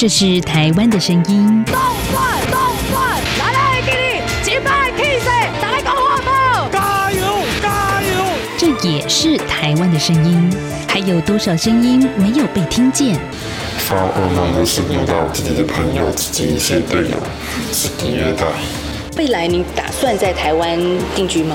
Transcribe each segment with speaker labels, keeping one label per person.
Speaker 1: 这是台湾的声音。
Speaker 2: 动转动转，来来给你击败 K C，打个火炮，
Speaker 3: 加油加油！
Speaker 1: 这也是台湾的声音。还有多少声音没有被听见？
Speaker 4: 发噩梦的是遇到自己的朋友、自己一些队友。
Speaker 5: 未来你打算在台湾定居吗？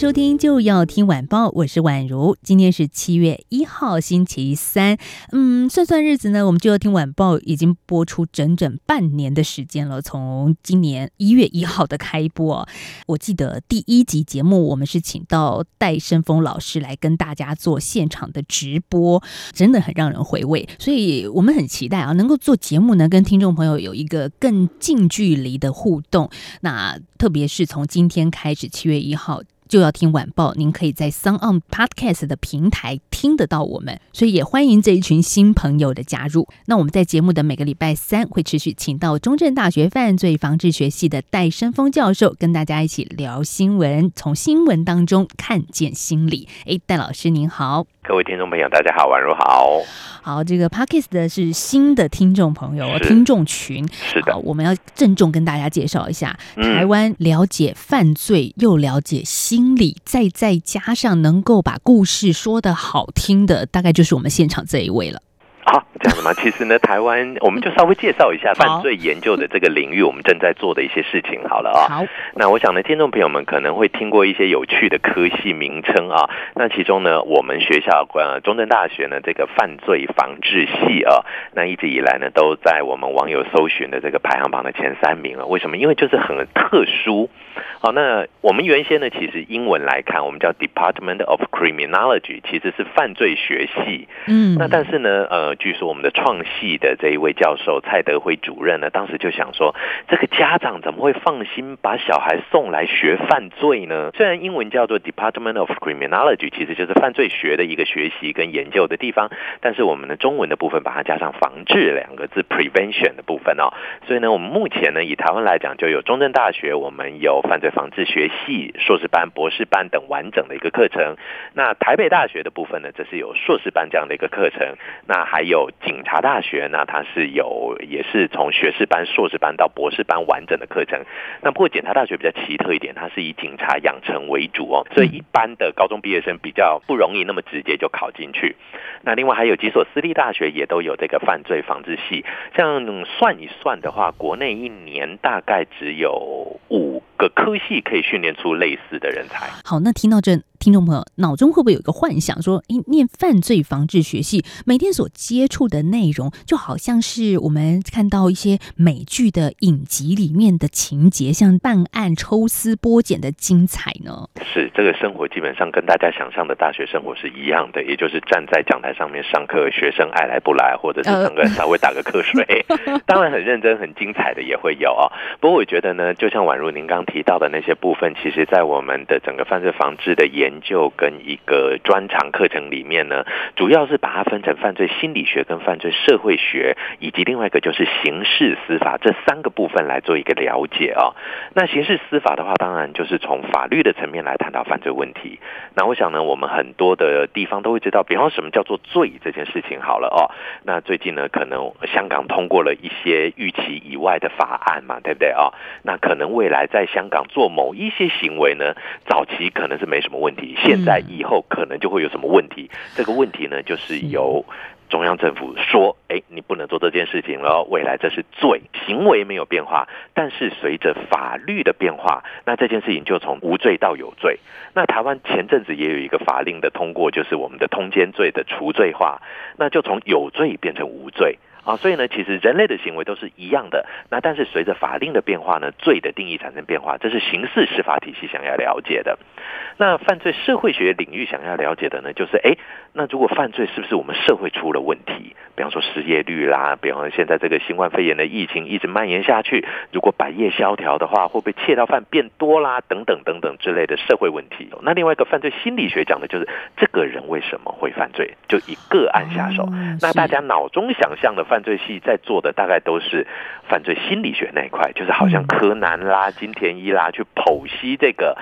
Speaker 1: 收听，就要听晚报，我是宛如。今天是七月一号，星期三。嗯，算算日子呢，我们就要听晚报已经播出整整半年的时间了。从今年一月一号的开播，我记得第一集节目我们是请到戴生峰老师来跟大家做现场的直播，真的很让人回味。所以我们很期待啊，能够做节目呢，跟听众朋友有一个更近距离的互动。那特别是从今天开始，七月一号。就要听晚报，您可以在 s o n On Podcast 的平台听得到我们，所以也欢迎这一群新朋友的加入。那我们在节目的每个礼拜三会持续请到中正大学犯罪防治学系的戴生峰教授，跟大家一起聊新闻，从新闻当中看见心理。哎，戴老师您好。
Speaker 6: 各位听众朋友，大家好，宛如好。
Speaker 1: 好，这个 Parkes 的是新的听众朋友，听众群。
Speaker 6: 是的，
Speaker 1: 我们要郑重跟大家介绍一下，台湾了解犯罪又了解心理，再再加上能够把故事说的好听的，大概就是我们现场这一位了。
Speaker 6: 好，这样子吗？其实呢，台湾我们就稍微介绍一下犯罪研究的这个领域，我们正在做的一些事情。好了啊，
Speaker 1: 好。
Speaker 6: 那我想呢，听众朋友们可能会听过一些有趣的科系名称啊。那其中呢，我们学校呃中正大学呢这个犯罪防治系啊，那一直以来呢都在我们网友搜寻的这个排行榜的前三名了。为什么？因为就是很特殊。好，那我们原先呢，其实英文来看，我们叫 Department of Criminology，其实是犯罪学系。嗯，那但是呢，呃，据说我们的创系的这一位教授蔡德辉主任呢，当时就想说，这个家长怎么会放心把小孩送来学犯罪呢？虽然英文叫做 Department of Criminology，其实就是犯罪学的一个学习跟研究的地方，但是我们的中文的部分把它加上防治两个字，prevention 的部分哦。所以呢，我们目前呢，以台湾来讲，就有中正大学，我们有犯罪。防治学系硕士班、博士班等完整的一个课程。那台北大学的部分呢，则是有硕士班这样的一个课程。那还有警察大学，呢它是有也是从学士班、硕士班到博士班完整的课程。那不过警察大学比较奇特一点，它是以警察养成为主哦，所以一般的高中毕业生比较不容易那么直接就考进去。那另外还有几所私立大学也都有这个犯罪防治系。像算一算的话，国内一年大概只有五个科。系可以训练出类似的人才。
Speaker 1: 好，那听到这。听众朋友，脑中会不会有一个幻想，说，诶，念犯罪防治学系，每天所接触的内容，就好像是我们看到一些美剧的影集里面的情节，像办案、抽丝剥茧的精彩呢？
Speaker 6: 是，这个生活基本上跟大家想象的大学生活是一样的，也就是站在讲台上面上课，学生爱来不来，或者是上课稍微打个瞌睡，当然很认真、很精彩的也会有啊。不过我觉得呢，就像宛如您刚提到的那些部分，其实在我们的整个犯罪防治的研究跟一个专长课程里面呢，主要是把它分成犯罪心理学跟犯罪社会学，以及另外一个就是刑事司法这三个部分来做一个了解啊。那刑事司法的话，当然就是从法律的层面来探讨犯罪问题。那我想呢，我们很多的地方都会知道，比方什么叫做罪这件事情好了哦。那最近呢，可能香港通过了一些预期以外的法案嘛，对不对啊？那可能未来在香港做某一些行为呢，早期可能是没什么问题。现在以后可能就会有什么问题？这个问题呢，就是由中央政府说：“哎，你不能做这件事情了。”未来这是罪，行为没有变化，但是随着法律的变化，那这件事情就从无罪到有罪。那台湾前阵子也有一个法令的通过，就是我们的通奸罪的除罪化，那就从有罪变成无罪。啊，所以呢，其实人类的行为都是一样的。那但是随着法令的变化呢，罪的定义产生变化，这是刑事司法体系想要了解的。那犯罪社会学领域想要了解的呢，就是哎，那如果犯罪是不是我们社会出了问题？比方说失业率啦，比方说现在这个新冠肺炎的疫情一直蔓延下去，如果百业萧条的话，会不会窃盗犯变多啦？等等等等之类的社会问题。那另外一个犯罪心理学讲的就是这个人为什么会犯罪，就以个案下手。那大家脑中想象的犯罪系在做的大概都是犯罪心理学那一块，就是好像柯南啦、金田一啦去剖析这个。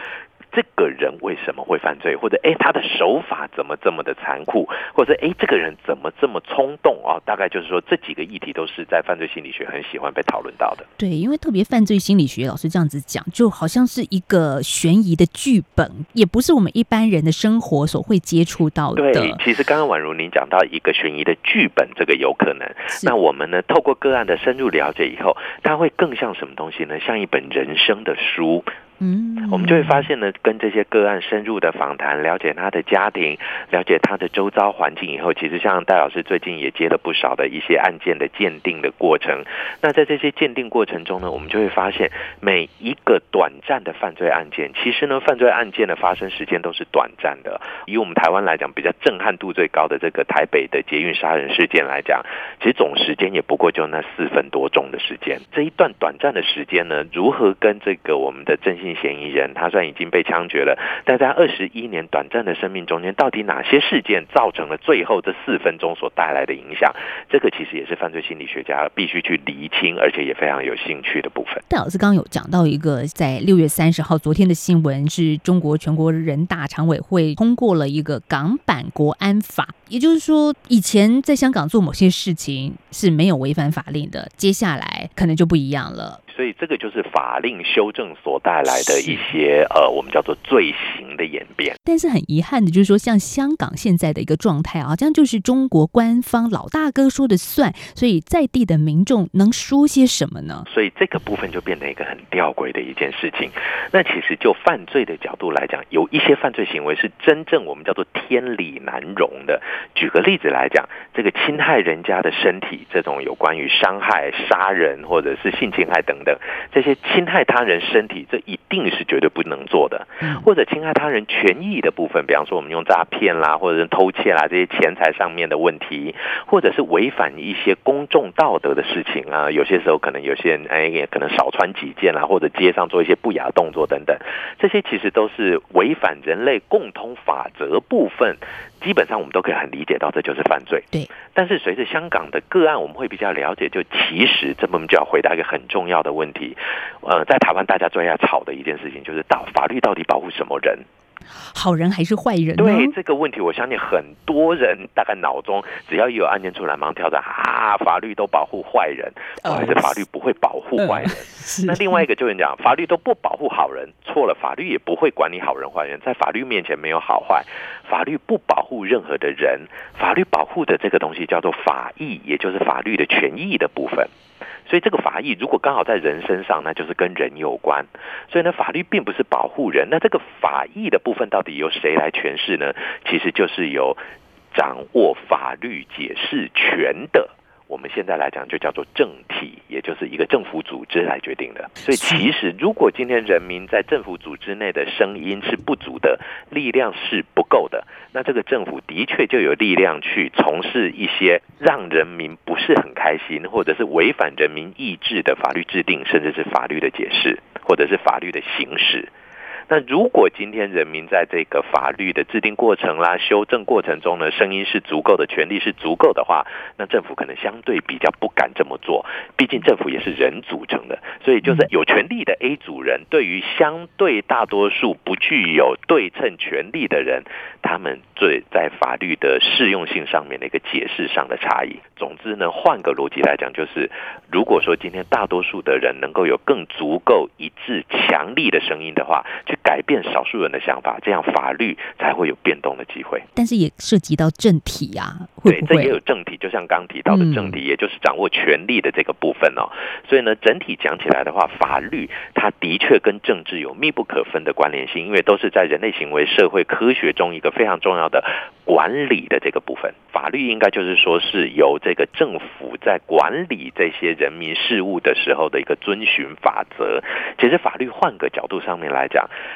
Speaker 6: 这个人为什么会犯罪？或者，哎，他的手法怎么这么的残酷？或者，哎，这个人怎么这么冲动啊？大概就是说，这几个议题都是在犯罪心理学很喜欢被讨论到的。
Speaker 1: 对，因为特别犯罪心理学老师这样子讲，就好像是一个悬疑的剧本，也不是我们一般人的生活所会接触到的。
Speaker 6: 对，其实刚刚宛如您讲到一个悬疑的剧本，这个有可能。那我们呢，透过个案的深入了解以后，它会更像什么东西呢？像一本人生的书。
Speaker 1: 嗯，
Speaker 6: 我们就会发现呢，跟这些个案深入的访谈，了解他的家庭，了解他的周遭环境以后，其实像戴老师最近也接了不少的一些案件的鉴定的过程。那在这些鉴定过程中呢，我们就会发现每一个短暂的犯罪案件，其实呢，犯罪案件的发生时间都是短暂的。以我们台湾来讲，比较震撼度最高的这个台北的捷运杀人事件来讲，其实总时间也不过就那四分多钟的时间。这一段短暂的时间呢，如何跟这个我们的正嫌疑人，他虽然已经被枪决了，但在二十一年短暂的生命中间，到底哪些事件造成了最后这四分钟所带来的影响？这个其实也是犯罪心理学家必须去厘清，而且也非常有兴趣的部分。
Speaker 1: 戴老师刚刚有讲到一个，在六月三十号昨天的新闻，是中国全国人大常委会通过了一个港版国安法，也就是说，以前在香港做某些事情是没有违反法令的，接下来可能就不一样了。
Speaker 6: 所以这个就是法令修正所带来的一些呃，我们叫做罪行的演变。
Speaker 1: 但是很遗憾的，就是说像香港现在的一个状态啊，这样就是中国官方老大哥说的算，所以在地的民众能说些什么呢？
Speaker 6: 所以这个部分就变成一个很吊诡的一件事情。那其实就犯罪的角度来讲，有一些犯罪行为是真正我们叫做天理难容的。举个例子来讲，这个侵害人家的身体，这种有关于伤害、杀人或者是性侵害等等。这些侵害他人身体，这一定是绝对不能做的。或者侵害他人权益的部分，比方说我们用诈骗啦，或者是偷窃啦，这些钱财上面的问题，或者是违反一些公众道德的事情啊。有些时候可能有些人哎，也可能少穿几件啦，或者街上做一些不雅动作等等，这些其实都是违反人类共通法则部分。基本上我们都可以很理解到，这就是犯罪。
Speaker 1: 对。
Speaker 6: 但是随着香港的个案，我们会比较了解，就其实这我们就要回答一个很重要的问题。呃，在台湾大家最爱吵的一件事情，就是到法律到底保护什么人？
Speaker 1: 好人还是坏人？
Speaker 6: 对这个问题，我相信很多人大概脑中只要一有案件出来，马上跳着啊，法律都保护坏人，还是法律不会保护坏人？那另外一个就是讲，法律都不保护好人，错了，法律也不会管理好人坏人，在法律面前没有好坏，法律不保护任何的人，法律保护的这个东西叫做法益，也就是法律的权益的部分。所以这个法益如果刚好在人身上，那就是跟人有关。所以呢，法律并不是保护人。那这个法益的部分到底由谁来诠释呢？其实就是由掌握法律解释权的。我们现在来讲，就叫做政体，就是一个政府组织来决定的。所以，其实如果今天人民在政府组织内的声音是不足的，力量是不够的，那这个政府的确就有力量去从事一些让人民不是很开心，或者是违反人民意志的法律制定，甚至是法律的解释，或者是法律的行使。那如果今天人民在这个法律的制定过程啦、修正过程中呢，声音是足够的，权力是足够的话，那政府可能相对比较不敢这么做。毕竟政府也是人组成的，所以就是有权利的 A 组人，对于相对大多数不具有对称权利的人，他们最在法律的适用性上面的一个解释上的差异。总之呢，换个逻辑来讲，就是如果说今天大多数的人能够有更足够一致、强力的声音的话，去。改变少数人的想法，这样法律才会有变动的机会。
Speaker 1: 但是也涉及到政体啊，会
Speaker 6: 对，这也有？政体，就像刚提到的
Speaker 1: 嗯
Speaker 6: 政体，也就是掌握权力的这个部分哦。所以呢，整体讲起来的话，法律它的确跟政治有密不可分的关联性，因为都是在人类行为、社会科学中一个非常重要的管理的这个部分。法律应该就是说是由这个政府在管理这些人民事务的时候的一个遵循法则。其实法律换个角度上面来讲。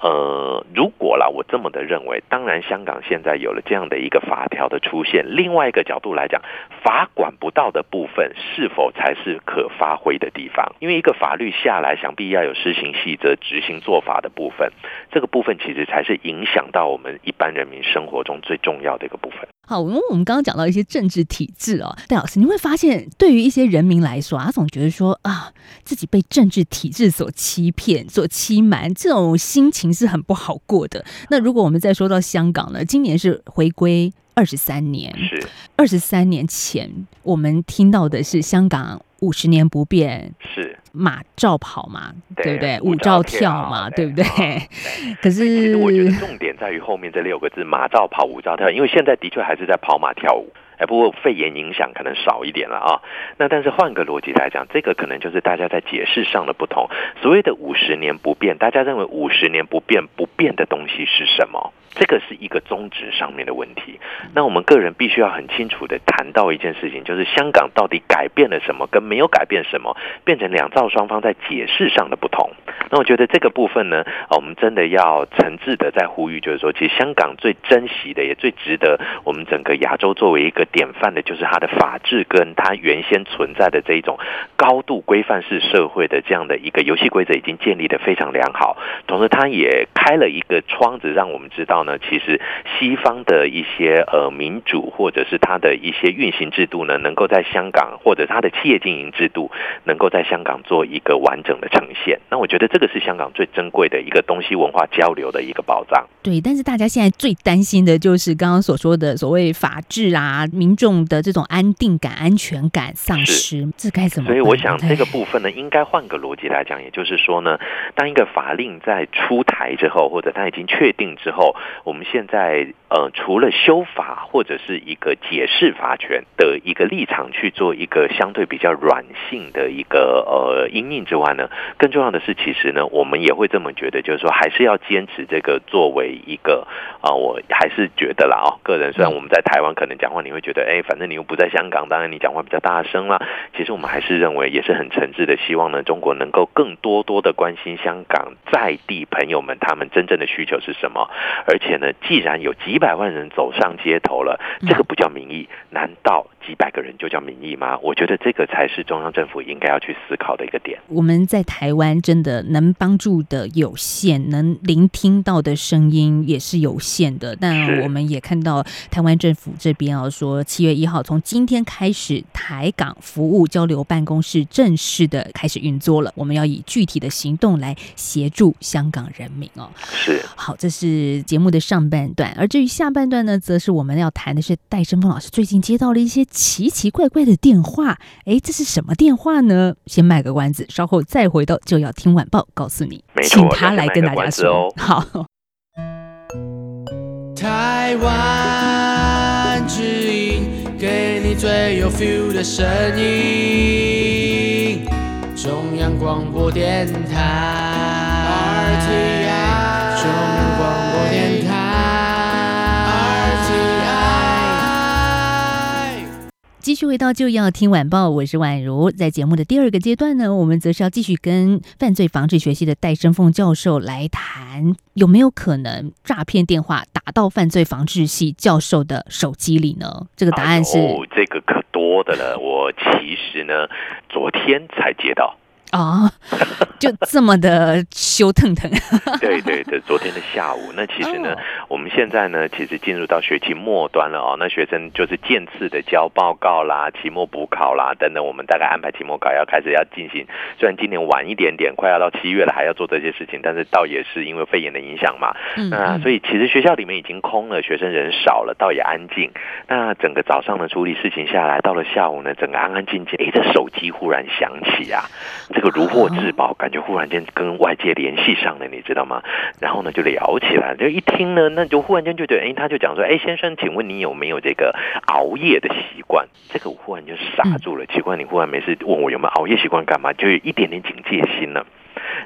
Speaker 6: 呃，如果啦，我这么的认为，当然香港现在有了这样的一个法条的出现，另外一个角度来讲，法管不到的部分是否才是可发挥的地方？因为一个法律下来，想必要有施行细则、执行做法的部分，这个部分其实才是影响到我们一般人民生活中最重要的一个部分。
Speaker 1: 好，因为我们刚刚讲到一些政治体制哦，戴老师，你会发现，对于一些人民来说，他总觉得说啊，自己被政治体制所欺骗、所欺瞒，这种心情是很不好过的。那如果我们再说到香港呢，今年是回归二十三年，
Speaker 6: 是
Speaker 1: 二十三年前我们听到的是香港五十年不变，
Speaker 6: 是，
Speaker 1: 马照跑嘛，对不对？
Speaker 6: 舞
Speaker 1: 舞照
Speaker 6: 跳
Speaker 1: 跳嘛，对不对？
Speaker 6: 啊
Speaker 1: 可
Speaker 6: 是其实我觉得
Speaker 1: 是
Speaker 6: 重点在于后面这六个字“马照跑，舞照跳”，因为现在的确还是在跑马跳舞。哎，不过肺炎影响可能少一点了啊。那但是换个逻辑来讲，这个可能就是大家在解释上的不同。所谓的五十年不变，大家认为五十年不变不变的东西是什么？这个是一个宗旨上面的问题。那我们个人必须要很清楚的谈到一件事情，就是香港到底改变了什么，跟没有改变什么，变成两造双方在解释上的不同。那我觉得这个部分呢，我们真的要诚挚的在呼吁，就是说，其实香港最珍惜的，也最值得我们整个亚洲作为一个典范的，就是它的法治跟它原先存在的这一种高度规范式社会的这样的一个游戏规则已经建立的非常良好。同时，它也开了一个窗子，让我们知道呢，其实西方的一些呃民主或者是它的一些运行制度呢，能够在香港或者它的企业经营制度能够在香港做一个完整的呈现。那我觉得这个是香港最珍贵的一个东西文化交流的一个保障。
Speaker 1: 对，但是大家现在最担心的就是刚刚所说的所谓法治啊，民众的这种安定感、安全感丧失，这该怎么？
Speaker 6: 所以我想这个
Speaker 1: 哎
Speaker 6: 部分呢，应该换个逻辑来讲，也就是说呢，当一个法令在出台之后，或者它已经确定之后，我们现在呃除了修法或者是一个解释法权的一个立场去做一个相对比较软性的一个呃阴应之外呢，更重要的是，其实呢，我们也会这么觉得，就是说还是要坚持这个作为一个啊、我还是觉得啦哦，个人虽然我们在台湾可能讲话你会觉得，哎，反正你又不在香港，当然你讲话比较大声啦。其实我们还是认为，也是很诚挚的，希望呢，中国能够更多多的关心香港在地朋友们他们真正的需求是什么。而且呢，既然有几百万人走上街头了，这个不叫民意，难道几百个人就叫民意吗？我觉得这个才是中央政府应该要去思考的一个点。
Speaker 1: 我们在台湾真的能帮助的有限，能聆听到的声音也是有限的。但我们也看到台湾政府这边啊，说七月一号从今天开始，台港服务交流办公室正式的开始运作了。我们要以具体的行动来协助香港人民哦。
Speaker 6: 是。
Speaker 1: 好，这是节目的上半段，而至于下半段呢，则是我们要谈的是戴胜峰老师最近接到了一些奇奇怪怪的电话。哎，这是什么电话呢？先卖个关子，稍后再回到就要听晚报，告诉你，请他来跟大家说。
Speaker 6: 哦
Speaker 1: 好，
Speaker 3: 台湾之音，给你最有 feel 的声音。中央广播电台 RTI，中
Speaker 1: 继续回到就要听晚报，我是宛如。在节目的第二个阶段呢，我们则是要继续跟犯罪防治学系的戴生凤教授来谈，有没有可能诈骗电话打到犯罪防治系教授的手机里呢？这个答案是、
Speaker 6: 这个可多的了。我其实呢，昨天才接到。
Speaker 1: 哦，就这么的羞腾腾。
Speaker 6: 对对对，昨天的下午，那其实呢，
Speaker 1: 哦
Speaker 6: 我们现在呢，其实进入到学期末端了哦。那学生就是渐次的交报告啦、期末补考啦等等，我们大概安排期末考要开始要进行。虽然今年晚一点点，快要到七月了，还要做这些事情，但是倒也是因为肺炎的影响嘛。
Speaker 1: 嗯
Speaker 6: 那所以其实学校里面已经空了，学生人少了，倒也安静。那整个早上呢处理事情下来，到了下午呢，整个安安静静，诶，这手机忽然响起啊，这个如获至宝，感觉忽然间跟外界联系上了，你知道吗？然后呢就聊起来，就一听呢，那就忽然间就觉得，哎，他就讲说，哎，先生，请问你有没有这个熬夜的习惯？这个我忽然就傻住了，奇怪，你忽然没事问我有没有熬夜习惯干嘛？就有一点点警戒心呢。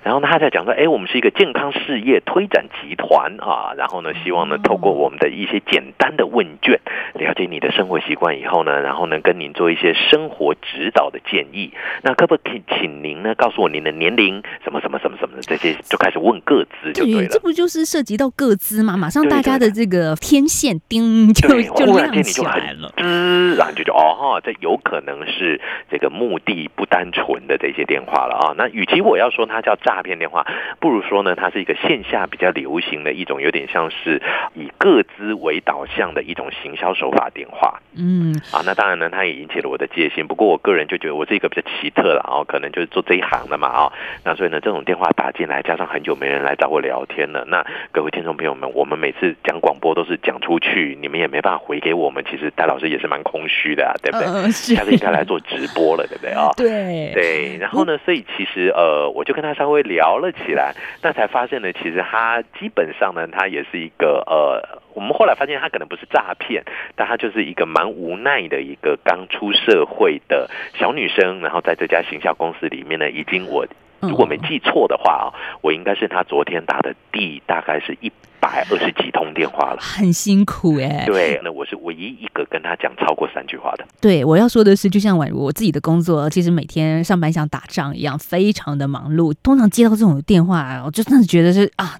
Speaker 6: 然后呢，他在讲说，哎，我们是一个健康事业推展集团啊，然后呢，希望呢，透过我们的一些简单的问卷，了解你的生活习惯以后呢，然后呢，跟您做一些生活指导的建议。那可不可以请您呢，告诉我您的年龄，什么什么什么什么的这些，就开始问各自就对了。
Speaker 1: 这不就是涉及到各自吗？马上大家的这个天线叮就就亮起来了。
Speaker 6: 滋，然后就就哦哈，这有可能是这个目的不单纯的这些电话了啊。那与其我要说它叫诈。骗电话，不如说呢，它是一个线下比较流行的一种，有点像是以个资为导向的一种行销手法电话。
Speaker 1: 嗯，
Speaker 6: 啊，那当然呢，它也引起了我的戒心。不过我个人就觉得我是一个比较奇特了，哦，可能就是做这一行的嘛，啊，那所以呢，这种电话打进来，加上很久没人来找我聊天了，那各位听众朋友们，我们每次讲广播都是讲出去，你们也没办法回给我们，其实戴老师也是蛮空虚的，啊，对不对？下次应该来做直播了，对不对啊？
Speaker 1: 对
Speaker 6: 对，然后呢，所以其实呃，我就跟他稍微。会聊了起来，那才发现呢，其实他基本上呢，他也是一个呃，我们后来发现他可能不是诈骗，但他就是一个蛮无奈的一个刚出社会的小女生，然后在这家行销公司里面呢，已经我如果没记错的话啊，我应该是他昨天打的第大概是一。百二十几通电话了，
Speaker 1: 很辛苦哎。
Speaker 6: 对，那我是唯一一个跟他讲超过三句话的。
Speaker 1: 对，我要说的是，就像宛如我自己的工作，其实每天上班像打仗一样，非常的忙碌。通常接到这种电话，我就真的觉得是啊，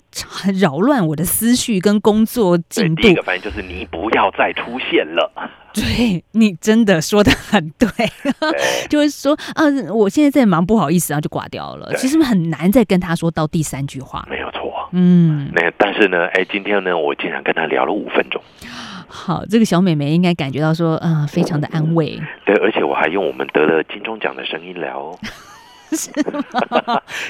Speaker 1: 扰乱我的思绪跟工作进度。
Speaker 6: 第一个反应就是你不要再出现了。
Speaker 1: 对 你真的说的很 对，就是说啊，我现在在忙，不好意思啊，就挂掉了。其实很难再跟他说到第三句话。
Speaker 6: 没有错。
Speaker 1: 嗯，
Speaker 6: 那但是呢，哎，今天呢，我竟然跟她聊了五分钟。
Speaker 1: 好，这个小美眉应该感觉到说，嗯，非常的安慰。
Speaker 6: 对，而且我还用我们得了金钟奖的声音聊。
Speaker 1: 是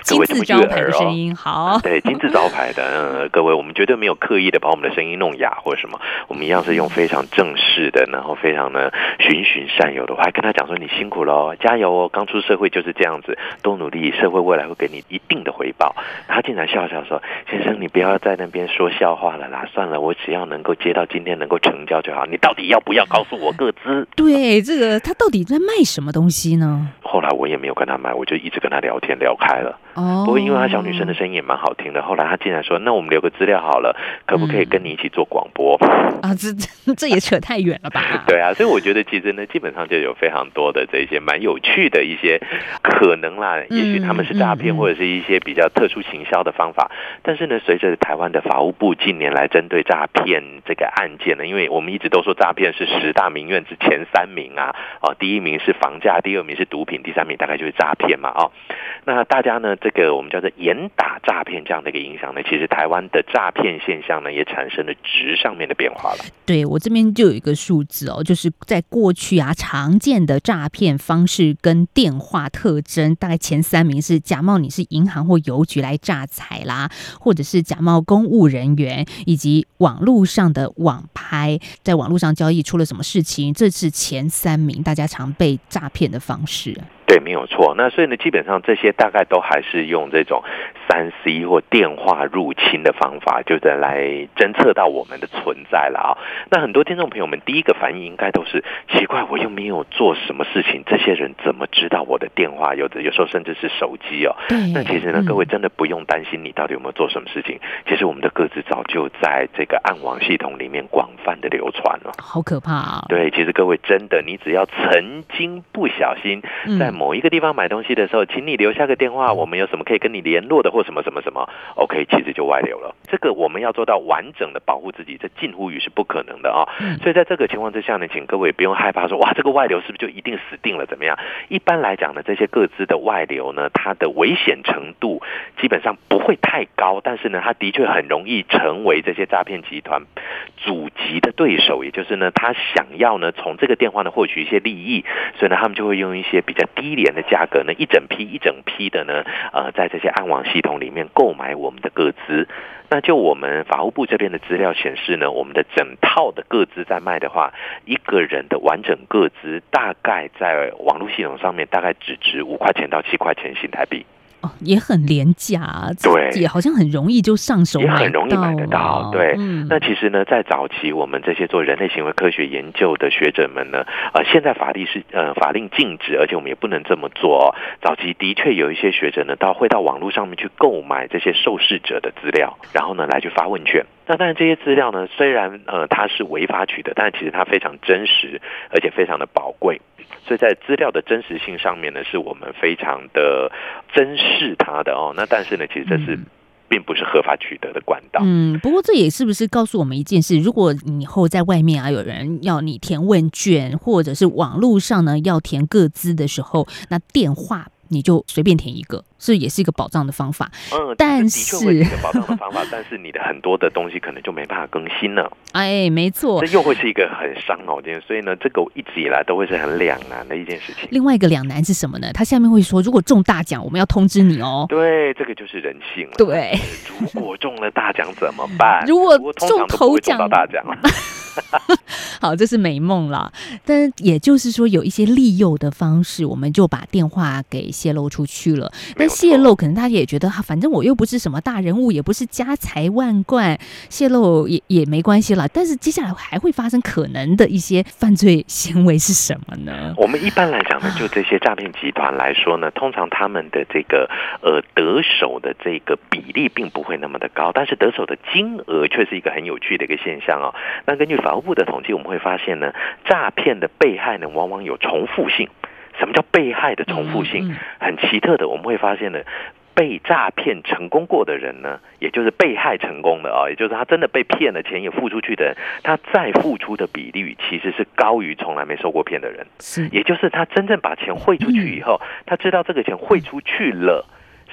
Speaker 1: 金字 招牌的声音，好，
Speaker 6: 对，金字招牌的，嗯，各位，我们绝对没有刻意的把我们的声音弄哑或者什么，我们一样是用非常正式的，然后非常的循循善诱的，我还跟他讲说，你辛苦了，加油哦，刚出社会就是这样子，多努力，社会未来会给你一定的回报。他竟然笑笑说，先生，你不要在那边说笑话了啦，算了，我只要能够接到今天能够成交就好，你到底要不要告诉我个资？
Speaker 1: 对，这个他到底在卖什么东西呢？
Speaker 6: 后来我也没有跟他买，我就一直跟他聊天聊开了。哦，不过因为他小女生的声音也蛮好听的，后来他竟然说：“那我们留个资料好了，可不可以跟你一起做广播？”
Speaker 1: 啊，这 这也扯太远了吧？
Speaker 6: 对啊，所以我觉得其实呢，基本上就有非常多的这些蛮有趣的一些可能啦。也许他们是诈骗或者是一些比较特殊行销的方法。但是呢，随着台湾的法务部近年来针对诈骗这个案件呢，因为我们一直都说诈骗是十大名怨之前三名啊，哦，第一名是房价，第二名是毒品。第三名大概就是诈骗嘛，哦，那大家呢，这个我们叫做严打诈骗这样的一个影响呢，其实台湾的诈骗现象呢，也产生了值上面的变化了。
Speaker 1: 对我这边就有一个数字哦，就是在过去啊，常见的诈骗方式跟电话特征，大概前三名是假冒你是银行或邮局来诈财啦，或者是假冒公务人员，以及网络上的网拍，在网络上交易出了什么事情，这是前三名大家常被诈骗的方式。
Speaker 6: 对，没有错。那所以呢，基本上这些大概都还是用这种三 C 或电话入侵的方法，就是来侦测到我们的存在了啊。那很多听众朋友们第一个反应应该都是奇怪，我又没有做什么事情，这些人怎么知道我的电话？有的有时候甚至是手机哦。那其实呢，各位真的不用担心，你到底有没有做什么事情？其实我们的各自早就在这个暗网系统里面广泛的流传了。
Speaker 1: 好可怕啊！
Speaker 6: 对，其实各位真的，你只要曾经不小心在某一个地方买东西的时候，请你留下个电话，我们有什么可以跟你联络的，或什么什么什么，OK，其实就外流了。这个我们要做到完整的保护自己，这近乎于是不可能的啊。所以在这个情况之下呢，请各位不用害怕说，哇，这个外流是不是就一定死定了？怎么样？一般来讲呢，这些各自的外流呢，它的危险程度基本上不会太高，但是呢，它的确很容易成为这些诈骗集团阻击的对手。也就是呢，他想要呢从这个电话呢获取一些利益，所以呢，他们就会用一些比较低。低廉的价格呢，一整批一整批的呢，呃，在这些暗网系统里面购买我们的个资。那就我们法务部这边的资料显示呢，我们的整套的个资在卖的话，一个人的完整个资大概在网络系统上面大概只值五块钱到七块钱新台币。
Speaker 1: 哦，也很廉价，
Speaker 6: 对，
Speaker 1: 也好像很容易就上手，
Speaker 6: 也很容易买得到。对，
Speaker 1: 嗯
Speaker 6: 那其实呢，在早期我们这些做人类行为科学研究的学者们呢，呃，现在法律是呃法令禁止，而且我们也不能这么做、哦。早期的确有一些学者呢，到会到网络上面去购买这些受试者的资料，然后呢来去发问卷。那但是这些资料呢，虽然呃它是违法取得，但其实它非常真实，而且非常的宝贵。所以在资料的真实性上面呢，是我们非常的珍视它的哦。那但是呢，其实这是并不是合法取得的管道。
Speaker 1: 嗯，不过这也是不是告诉我们一件事？如果你以后在外面啊，有人要你填问卷，或者是网络上呢要填各资的时候，那电话你就随便填一个，是也是一个保障的方法。
Speaker 6: 嗯，
Speaker 1: 但
Speaker 6: 是的确会是一个保障的方法，但是你的很多的东西可能就没办法更新了，
Speaker 1: 哎，没错
Speaker 6: 这。又会是一个很伤脑筋。所以呢，这个一直以来都会是很两难的一件事情。
Speaker 1: 另外一个两难是什么呢？他下面会说，如果中大奖，我们要通知你哦。
Speaker 6: 对，这个就是人性了。
Speaker 1: 对，
Speaker 6: 如果中了大奖怎么办？
Speaker 1: 如果
Speaker 6: 中到大奖了。
Speaker 1: 好，这是美梦了。但也就是说，有一些利诱的方式，我们就把电话给泄露出去了。但泄露，可能大家也觉得，哈，反正我又不是什么大人物，也不是家财万贯，泄露也也没关系了。但是接下来还会发生可能的一些犯罪行为是什么呢？
Speaker 6: 我们一般来讲呢，就这些诈骗集团来说呢，通常他们的这个呃得手的这个比例并不会那么的高，但是得手的金额却是一个很有趣的一个现象哦。那根据法务部的统计，我们会发现呢，诈骗的被害呢往往有重复性。什么叫被害的重复性？很奇特的，我们会发现呢。被诈骗成功过的人呢，也就是被害成功的啊、也就是他真的被骗了钱也付出去的人，他再付出的比例其实是高于从来没受过骗的人。
Speaker 1: 是
Speaker 6: 也就是他真正把钱汇出去以后，他知道这个钱汇出去了。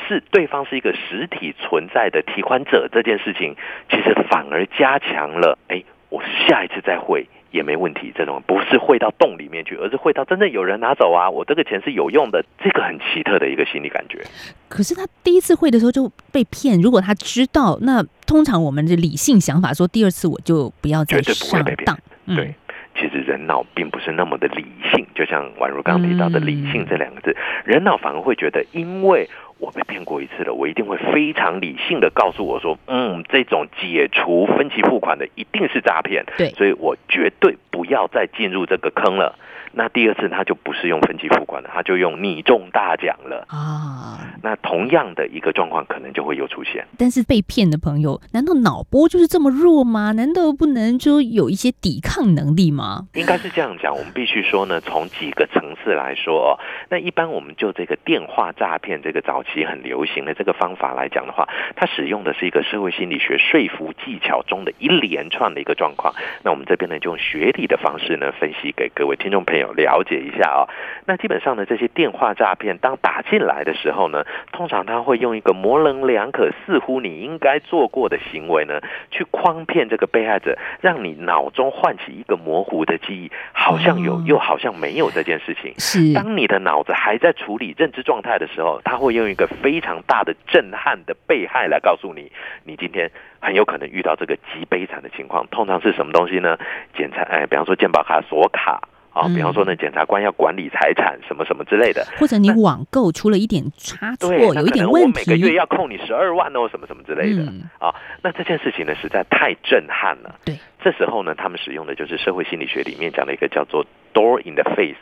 Speaker 6: 是对方是一个实体存在的提款者这件事情，其实反而加强了。哎，我下一次再汇也没问题。这种不是汇到洞里面去，而是汇到真正有人拿走啊，我这个钱是有用的。这个很奇特的一个心理感觉。
Speaker 1: 可是他第一次汇的时候就被骗，如果他知道，那通常我们的理性想法说，第二次我就不要再上当。嗯
Speaker 6: 对，其实人脑并不是那么的理性，就像宛如刚刚提到的“
Speaker 1: 嗯
Speaker 6: 理性”这两个字，人脑反而会觉得，因为我被骗过一次了，我一定会非常理性的告诉我说，嗯，这种解除分期付款的一定是诈骗，
Speaker 1: 对
Speaker 6: 所以我绝对不要再进入这个坑了。那第二次他就不是用分期付款了，他就用你中大奖了。
Speaker 1: 啊，
Speaker 6: 那同样的一个状况可能就会又出现。
Speaker 1: 但是被骗的朋友，难道脑波就是这么弱吗？难道不能就有一些抵抗能力吗？
Speaker 6: 应该是这样讲，我们必须说呢，从几个层次来说哦，那一般我们就这个电话诈骗这个早期很流行的这个方法来讲的话，它使用的是一个社会心理学说服技巧中的一连串的一个状况。那我们这边呢，就用学理的方式呢，分析给各位听众朋友了解一下哦。那基本上呢，这些电话诈骗当打进来的时候呢，通常他会用一个模棱两可、似乎你应该做过的行为呢，去诓骗这个被害者，让你脑中唤起一个模糊的记忆，好像有
Speaker 1: 哦
Speaker 6: 又好像没有这件事情。
Speaker 1: 是
Speaker 6: 当你的脑子还在处理认知状态的时候，他会用一个非常大的震撼的被害来告诉你，你今天很有可能遇到这个极悲惨的情况。通常是什么东西呢？检查，哎，比方说健保卡锁卡啊，
Speaker 1: 嗯
Speaker 6: 比方说呢，检察官要管理财产什么什么之类的。
Speaker 1: 或者你网购出了一点差错，有一点问
Speaker 6: 每个月
Speaker 1: 题，
Speaker 6: 要扣你十二万哦，什么什么之类的。
Speaker 1: 嗯，
Speaker 6: 啊，那这件事情呢，实在太震撼了。
Speaker 1: 对，
Speaker 6: 这时候呢，他们使用的就是社会心理学里面讲的一个叫做 “door in the face”，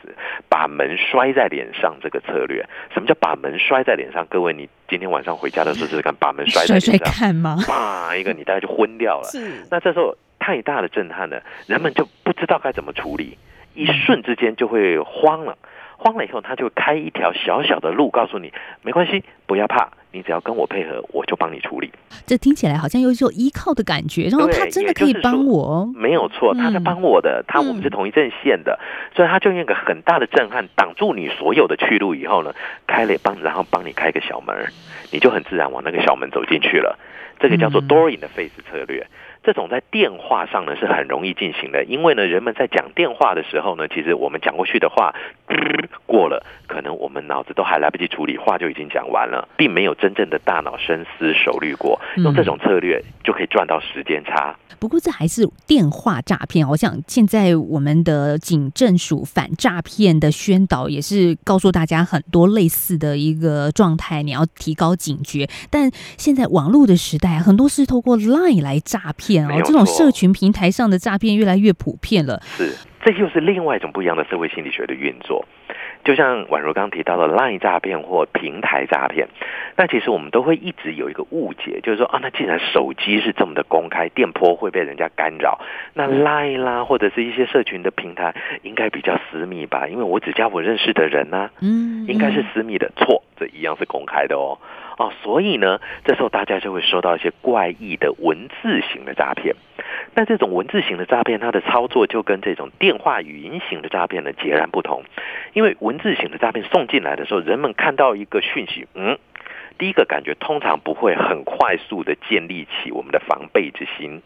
Speaker 6: 把门摔在脸上这个策略。什么叫把门摔在脸上？各位，你今天晚上回家的时候试试看，把门摔在脸上，
Speaker 1: 摔看吗？
Speaker 6: 啪一个，你大概就昏掉了。
Speaker 1: 是
Speaker 6: 那这时候太大的震撼了，人们就不知道该怎么处理，一瞬之间就会慌了。慌了以后，他就开一条小小的路，告诉你没关系，不要怕，你只要跟我配合，我就帮你处理。
Speaker 1: 这听起来好像有一种依靠的感觉，然后他真的可以帮我，
Speaker 6: 没有错，他在帮我的，他我们是同一阵线的，所以他就用一个很大的震撼挡住你所有的去路以后呢，开了帮，然后帮你开个小门，你就很自然往那个小门走进去了。这个叫做 door in the face 策略。这种在电话上呢是很容易进行的，因为呢人们在讲电话的时候呢，其实我们讲过去的话过了，可能我们脑子都还来不及处理，话就已经讲完了，并没有真正的大脑深思熟虑过。用这种策略就可以赚到时间差。
Speaker 1: 不过这还是电话诈骗，我想现在我们的警政署反诈骗的宣导也是告诉大家很多类似的一个状态，你要提高警觉。但现在网络的时代，很多是透过 Line 来诈骗。哦，这种社群平台上的诈骗越来越普遍了。
Speaker 6: 是，这又是另外一种不一样的社会心理学的运作。就像宛如刚提到的 Line 诈骗或平台诈骗，那其实我们都会一直有一个误解，就是说啊，那既然手机是这么的公开，电波会被人家干扰，那 Line 啦或者是一些社群的平台应该比较私密吧？因为我只加我认识的人呢，嗯，应该是私密的。错，这一样是公开的哦。哦，所以呢，这时候大家就会收到一些怪异的文字型的诈骗。那这种文字型的诈骗，它的操作就跟这种电话语音型的诈骗呢截然不同。因为文字型的诈骗送进来的时候，人们看到一个讯息，嗯，第一个感觉通常不会很快速的建立起我们的防备之心。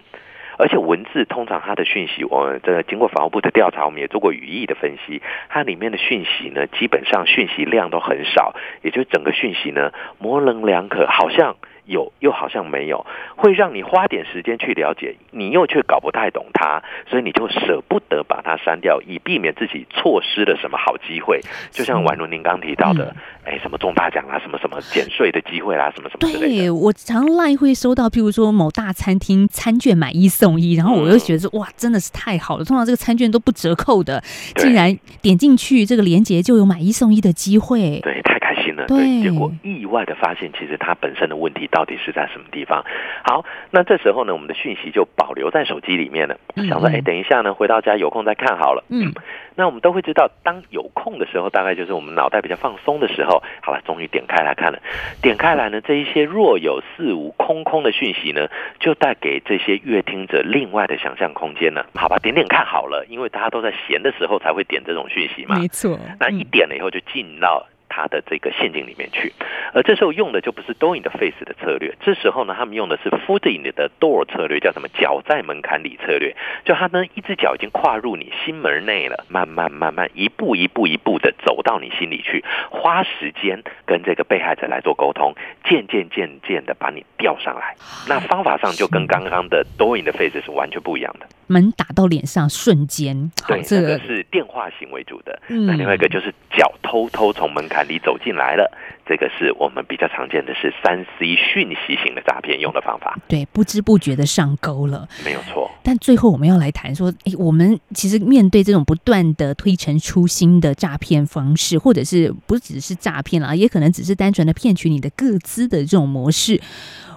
Speaker 6: 而且文字通常它的讯息，我这个经过法务部的调查，我们也做过语义的分析，它里面的讯息呢，基本上讯息量都很少，也就整个讯息呢模棱两可，好像。有又好像没有，会让你花点时间去了解，你又却搞不太懂它，所以你就舍不得把它删掉，以避免自己错失了什么好机会。就像宛如您刚提到的，哎，什么中大奖啊，什么什么减税的机会啦，什么什么之类的。
Speaker 1: 对我常赖会收到，譬如说某大餐厅餐券买一送一，然后我又觉得哇，真的是太好了，通常这个餐券都不折扣的，竟然点进去这个链接就有买一送一的机会。
Speaker 6: 对，心了。对，结果意外的发现，其实它本身的问题。到底是在什么地方？好，那这时候呢，我们的讯息就保留在手机里面了。想说，哎，等一下呢，回到家有空再看好了。嗯，那我们都会知道，当有空的时候，大概就是我们脑袋比较放松的时候。好了，终于点开来看了。点开来呢，这一些若有似无、空空的讯息呢，就带给这些乐听者另外的想象空间了。好吧，点点看好了，因为大家都在闲的时候才会点这种讯息嘛。
Speaker 1: 没错，
Speaker 6: 那一点了以后就进到。他的这个陷阱里面去，而这时候用的就不是 door in the face 的策略，这时候呢，他们用的是 foot in the door 策略，叫什么脚在门槛里策略，就他呢一只脚已经跨入你心门内了，慢慢慢慢一步一步一步的走到你心里去，花时间跟这个被害者来做沟通，渐渐渐渐的把你吊上来，那方法上就跟刚刚的 door in the face 是完全不一样的。
Speaker 1: 门打到脸上瞬间，
Speaker 6: 对，这个是电话型为主的，嗯那另外一个就是脚偷偷从门槛。你走进来了，这个是我们比较常见的是三 C 讯息型的诈骗用的方法。
Speaker 1: 对，不知不觉的上钩了，
Speaker 6: 没有错。
Speaker 1: 但最后我们要来谈说，哎，我们其实面对这种不断的推陈出新的诈骗方式，或者是不只是诈骗了，也可能只是单纯的骗取你的个资的这种模式，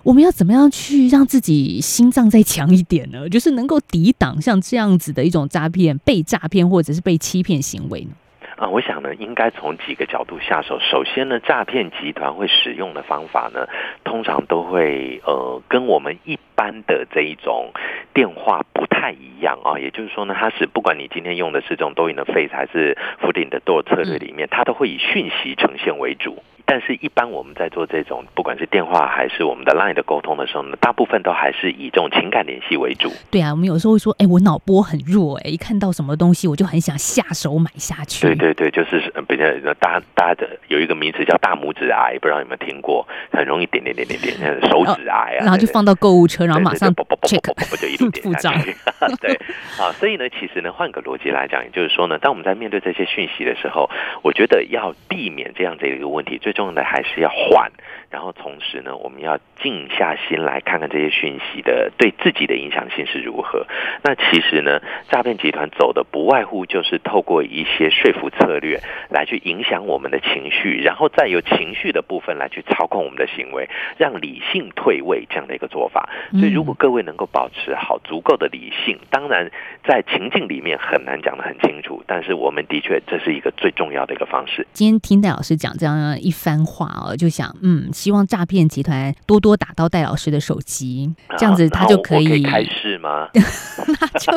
Speaker 1: 我们要怎么样去让自己心脏再强一点呢？就是能够抵挡像这样子的一种诈骗、被诈骗或者是被欺骗行为呢？
Speaker 6: 啊，我想呢，应该从几个角度下手。首先呢，诈骗集团会使用的方法呢，通常都会呃，跟我们一般的这一种电话不太一样啊。也就是说呢，它是不管你今天用的是这种多赢的 face 还是福鼎的 door 策略里面，它都会以讯息呈现为主。但是，一般我们在做这种不管是电话还是我们的 Line 的沟通的时候呢，大部分都还是以这种情感联系为主。
Speaker 1: 对啊，我们有时候会说，哎，我脑波很弱，哎，一看到什么东西我就很想下手买下去。
Speaker 6: 对对对，就是比较大大的有一个名词叫大拇指癌，不知道有没有听过？很容易点点点点点，手指癌啊。
Speaker 1: 然后就放到购物车，然后马上 check，
Speaker 6: 就一路点下去。对，啊，所以呢，其实呢，换个逻辑来讲，也就是说呢，当我们在面对这些讯息的时候，我觉得要避免这样子一个问题，最重要的还是要缓，然后同时呢，我们要静下心来看看这些讯息的对自己的影响性是如何。那其实呢，诈骗集团走的不外乎就是透过一些说服策略来去影响我们的情绪，然后再由情绪的部分来去操控我们的行为，让理性退位这样的一个做法。所以，如果各位能够保持好足够的理性，当然在情境里面很难讲得很清楚，但是我们的确这是一个最重要的一个方式。
Speaker 1: 今天听戴老师讲这样一番话哦，就想嗯。希望诈骗集团多多打到戴老师的手机，这样子他
Speaker 6: 啊
Speaker 1: 就可以
Speaker 6: 开市吗？
Speaker 1: 那就，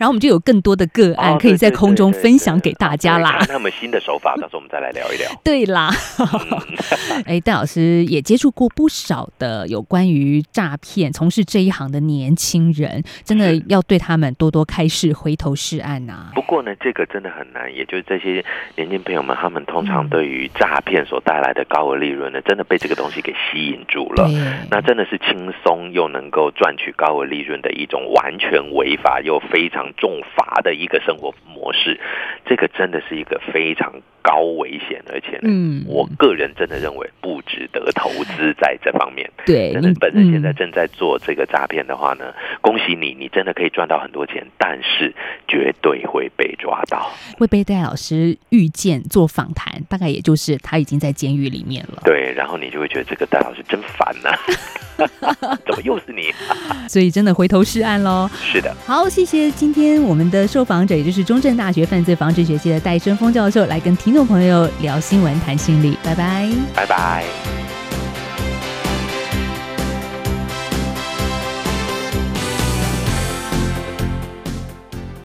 Speaker 1: 然后我们就有更多的个案
Speaker 6: 哦
Speaker 1: 可以在空中分享给大家啦。
Speaker 6: 他们新的手法，到时候我们再来聊一聊。
Speaker 1: 对啦，
Speaker 6: 嗯
Speaker 1: 哎，戴老师也接触过不少的有关于诈骗、从事这一行的年轻人，真的要对他们多多开示、回头是岸呐、
Speaker 6: 不过呢，这个真的很难，也就是这些年轻朋友们，他们通常
Speaker 1: 嗯
Speaker 6: 对于诈骗所带来的高额利润呢，真的被这个东西给吸引住了。
Speaker 1: 对，
Speaker 6: 那真的是轻松又能够赚取高额利润的一种完全违法又非常重罚的一个生活模式，这个真的是一个非常高危险，而且呢，
Speaker 1: 嗯
Speaker 6: 我个人真的认为不值得投资在这方面。
Speaker 1: 对，
Speaker 6: 真的
Speaker 1: 你
Speaker 6: 本人现在
Speaker 1: 嗯
Speaker 6: 正在做这个诈骗的话呢，恭喜你，你真的可以赚到很多钱，但是绝对会被抓到。
Speaker 1: 会被戴老师遇见做访谈，大概也就是他已经在监狱里面了。
Speaker 6: 对，然后你就会觉得这个戴老师真烦呐、怎么又是你？
Speaker 1: 所以真的回头是岸喽。
Speaker 6: 是的，
Speaker 1: 好，谢谢今天我们的受访者，也就是中正大学犯罪防治学系的戴生峰教授，来跟听众朋友聊新闻、谈心理。拜拜。
Speaker 6: 拜拜。